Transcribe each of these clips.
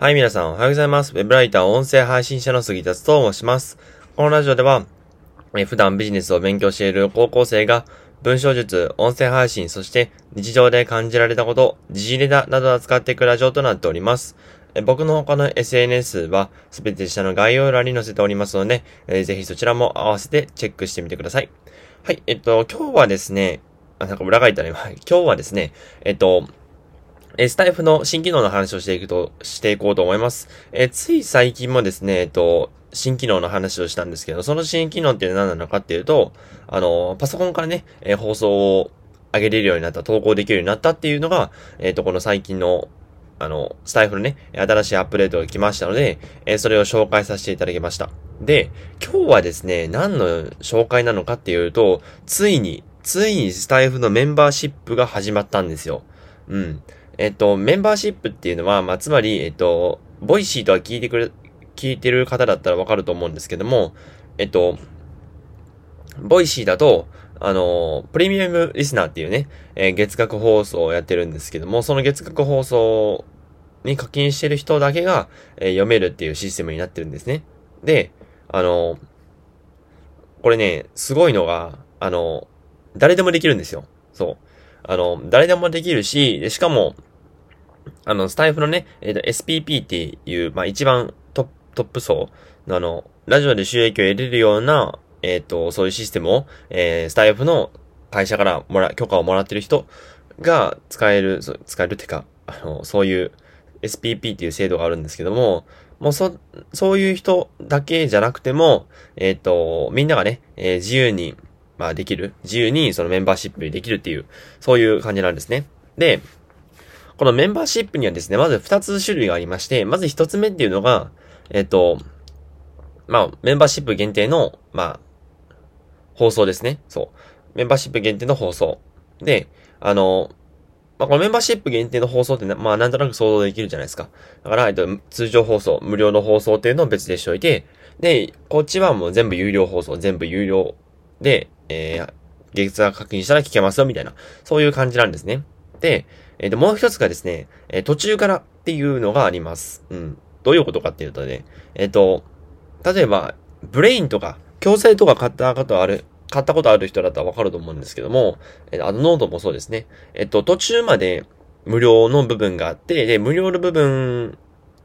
はい、皆さんおはようございます。ウェブライター、音声配信者の杉田と申します。このラジオでは、え普段ビジネスを勉強している高校生が、文章術、音声配信、そして日常で感じられたこと、時事ネタなどを扱っていくラジオとなっております。え僕の他の SNS はすべて下の概要欄に載せておりますので、えー、ぜひそちらも合わせてチェックしてみてください。はい、えっと、今日はですね、あ、なんか裏返ったね。今日はですね、えっと、えスタイフの新機能の話をしていくと、していこうと思います。えつい最近もですね、えっと、新機能の話をしたんですけど、その新機能って何なのかっていうと、あの、パソコンからね、え放送を上げれるようになった、投稿できるようになったっていうのが、えっ、と、この最近の、あの、スタイフのね、新しいアップデートが来ましたので、えそれを紹介させていただきました。で、今日はですね、何の紹介なのかっていうと、ついに、ついにスタイフのメンバーシップが始まったんですよ。うん。えっと、メンバーシップっていうのは、まあ、つまり、えっと、 Voicy とか聞いてくれ、聞いてる方だったらわかると思うんですけども、えっと、 Voicy だと、あの、プレミアムリスナーっていうね、えー、月額放送をやってるんですけども、その月額放送に課金してる人だけが、えー、読めるっていうシステムになってるんですね。で、あの、これね、すごいのが、あの、誰でもできるんですよ。そう。あの、誰でもできるし、しかも、あの、スタイフのね、えっ、ー、と、SPP っていう、まあ、一番トップ層のあの、ラジオで収益を得れるような、えっ、ー、と、そういうシステムを、えー、スタイフの会社からもら、許可をもらってる人が使える、使えるってか、あの、そういう SPP っていう制度があるんですけども、もうそ、そういう人だけじゃなくても、えっ、ー、と、みんながね、えー、自由に、まあできる、自由にそのメンバーシップにできるっていう、そういう感じなんですね。で、このメンバーシップにはですね、まず2つ種類がありまして、まず1つ目っていうのが、えっと、まあ、メンバーシップ限定の、まあ、放送ですね。そう。メンバーシップ限定の放送。で、あの、まあ、このメンバーシップ限定の放送ってまあ、なんとなく想像できるじゃないですか。だから、えっと、通常放送、無料の放送っていうのを別でしておいて、で、こっちはもう全部有料放送、全部有料で、えー、月額課金したら聞けますよ、みたいな。そういう感じなんですね。で、えっ、と、もう一つがですね、え、途中からっていうのがあります。うん。どういうことかっていうとね、えっ、と、例えば、 Brain とか、教材とか買ったことある、買ったことある人だったらわかると思うんですけども、えー、あのノートもそうですね。えっ、と、途中まで無料の部分があって、で、無料の部分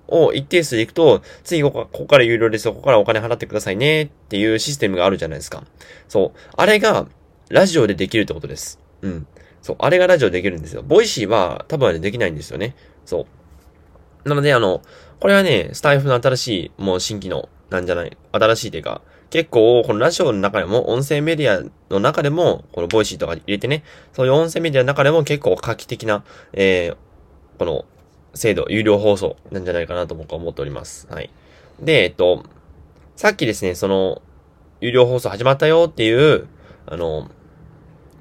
を一定数でいくと、次ここここから有料です、ここからお金払ってくださいねっていうシステムがあるじゃないですか。そう。あれが、ラジオでできるってことです。うん。そう、あれがラジオできるんですよ。 Voicy は多分あれできないんですよね。そう。なので、あの、これはね、スタエフの新しい、もう新機能なんじゃない、新しいというか、結構、このラジオの中でも、音声メディアの中でも、この Voicy とか入れてね、そういう音声メディアの中でも結構画期的な、えー、この、制度、有料放送なんじゃないかなと僕は思っております。はい。で、えっと、さっきですね、その、有料放送始まったよっていう、あの、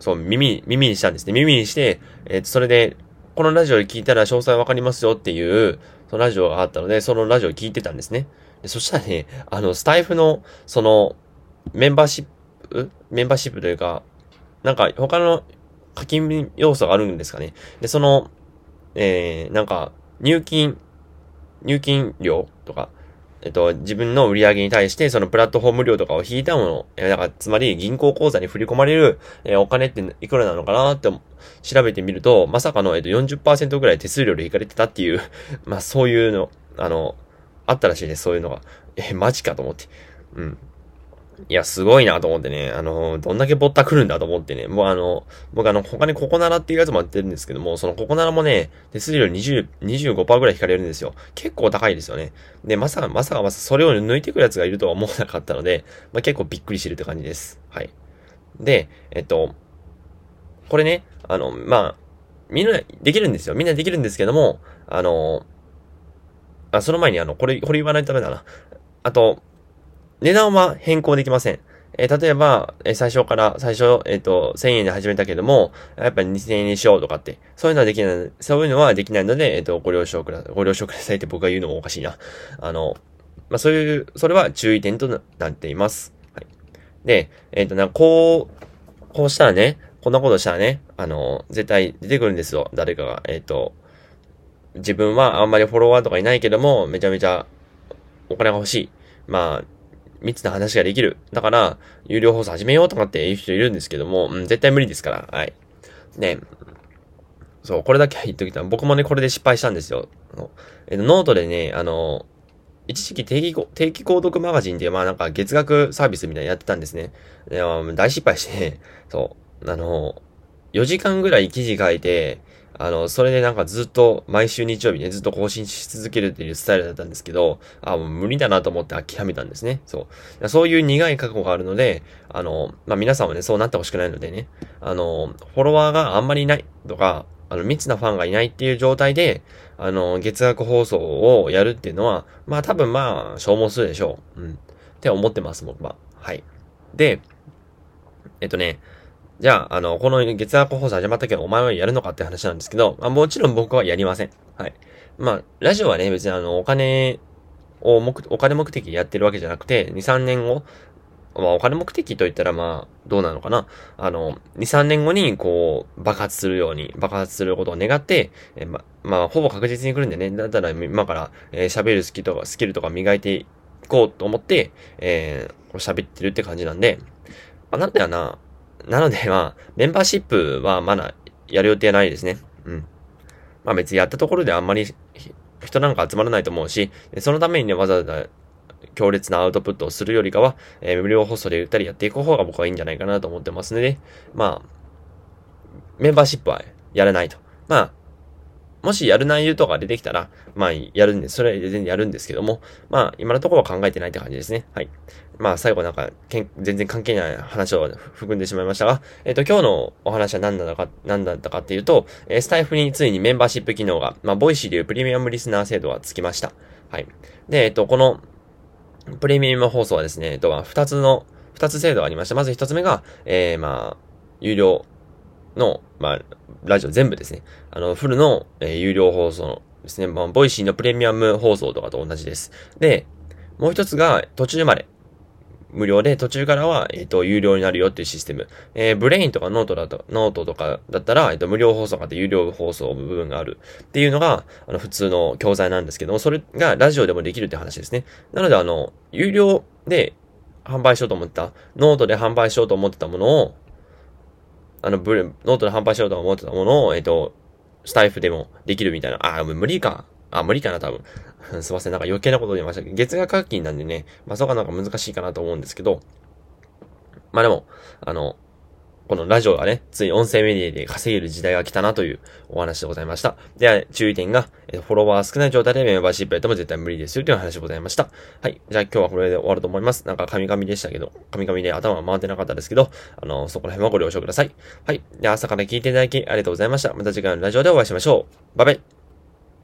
そう、耳、耳にしたんですね。耳にして、えっ、と、それで、このラジオで聞いたら詳細わかりますよっていう、そのラジオがあったので、そのラジオを聞いてたんですね。でそしたらね、あの、スタイフの、その、メンバーシップ、メンバーシップというか、なんか他の課金要素があるんですかね。で、その、えー、なんか、入金、入金料とか、えっと、自分の売り上げに対して、そのプラットフォーム料とかを引いたもの、えだから、つまり銀行口座に振り込まれる、えお金っていくらなのかなって調べてみると、まさかの、えっと、40%ぐらい手数料で引かれてたっていう まあ、そういうの、あの、あったらしいです、そういうのが。え、マジかと思って。うん。いや、すごいなと思ってね、あの、どんだけぼったくるんだと思ってね、もうあの、僕あの、他にココナラっていうやつもやってるんですけども、そのココナラもね、手数料20、25%ぐらい引かれるんですよ。結構高いですよね。で、まさか、まさかまさそれを抜いてくるやつがいるとは思わなかったので、まあ、結構びっくりしてるって感じです。はい。で、えっと、これね、あの、まあ、みんなできるんですよ。みんなできるんですけども、あの、あ、その前にあの、これ、これ言わないとダメだな。あと、値段は変更できません。えー、例えば、えー、最初から、最初、えっ、ー、と、1000円で始めたけども、やっぱり2000円にしようとかって、そういうのはできない、そういうのはできないので、えっ、と、ご了承ください。ご了承くださいって僕が言うのもおかしいな。あの、まあ、そういう、それは注意点となっています。はい。で、えっ、と、な、こう、こうしたらね、こんなことしたらね、あの、絶対出てくるんですよ。誰かが、えっ、と、自分はあんまりフォロワーとかいないけども、めちゃめちゃお金が欲しい。まあ、密な話ができる。だから、有料放送始めようとかって言う人いるんですけども、うん、絶対無理ですから。はい。ねそう、これだけ言っときたい僕もね、これで失敗したんですよ。えノートでね、あの、一時期定期、定期購読マガジンで、まあなんか月額サービスみたいなやってたんですね。で、大失敗して、そう、あの、4時間ぐらい記事書いて、あの、それでなんかずっと、毎週日曜日ね、ずっと更新し続けるっていうスタイルだったんですけど、あ、もう無理だなと思って諦めたんですね。そう。そういう苦い過去があるので、あの、まあ、皆さんはね、そうなってほしくないのでね、あの、フォロワーがあんまりいないとか、あの、密なファンがいないっていう状態で、あの、月額放送をやるっていうのは、まあ多分まあ、消耗するでしょう。うん。って思ってます、僕は。はい。で、えっとね、じゃあ、あの、この月額放送始まったけど、お前はやるのかって話なんですけど、まあ、もちろん僕はやりません。はい。まあ、ラジオはね、別にあの、お金を目、お金目的でやってるわけじゃなくて、2、3年後、まあ、お金目的と言ったら、まあ、どうなのかな。あの、2、3年後に、こう、爆発するように、爆発することを願って、えま、まあ、ほぼ確実に来るんでね。だったら、今から、えー、喋るスキルとか、スキルとか磨いていこうと思って、えー、喋ってるって感じなんで、まあ、なんだよな、なので、まあ、メンバーシップはまだやる予定ないですね。うん。まあ別にやったところであんまり人なんか集まらないと思うし、そのためにね、わざわざ強烈なアウトプットをするよりかは、えー、無料放送で言ったりやっていく方が僕はいいんじゃないかなと思ってますので、まあ、メンバーシップはやらないと。まあ、もしやる内容とか出てきたら、まあ、やるんで、それは全然やるんですけども、まあ、今のところは考えてないって感じですね。はい。まあ、最後なんか、全然関係ない話を含んでしまいましたが、えっ、ー、と、今日のお話は何だったか、何だったかっていうと、えー、スタエフについにメンバーシップ機能が、まあ、 Voicy でいうプレミアムリスナー制度がつきました。はい。で、えっ、ー、と、この、プレミアム放送はですね、えっと、二つの、二つ制度がありました。まず一つ目が、えー、まあ、有料の、まあ、ラジオ全部ですね。あの、フルの、えー、有料放送ですね。まあ、 Voicy のプレミアム放送とかと同じです。で、もう一つが途中まで無料で、途中からは、えっ、ー、と、有料になるよっていうシステム。えー、 Brain とかノートだと、ノートとかだったら、えっ、ー、と、無料放送があって有料放送部分があるっていうのが、あの、普通の教材なんですけども、それがラジオでもできるって話ですね。なので、あの、有料で販売しようと思った、ノートで販売しようと思ってたものを、あの、ブレ、ノートで販売しようと思ってたものを、えっ、と、スタエフでもできるみたいな。あ、無理か。あ、無理かな、多分。すいません、なんか余計なこと言いましたけど、月額課金なんでね、まあそこはなんか難しいかなと思うんですけど、まあでも、あの、このラジオがね、つい音声メディアで稼げる時代が来たなというお話でございました。では、注意点が、えフォロワー少ない状態でメンバーシップやっても絶対無理ですよという話でございました。はい。じゃあ今日はこれで終わると思います。なんか神々でしたけど、神々で頭が回ってなかったですけど、あの、そこら辺はご了承ください。はい。では朝から聞いていただきありがとうございました。また次回のラジオでお会いしましょう。バイバイ。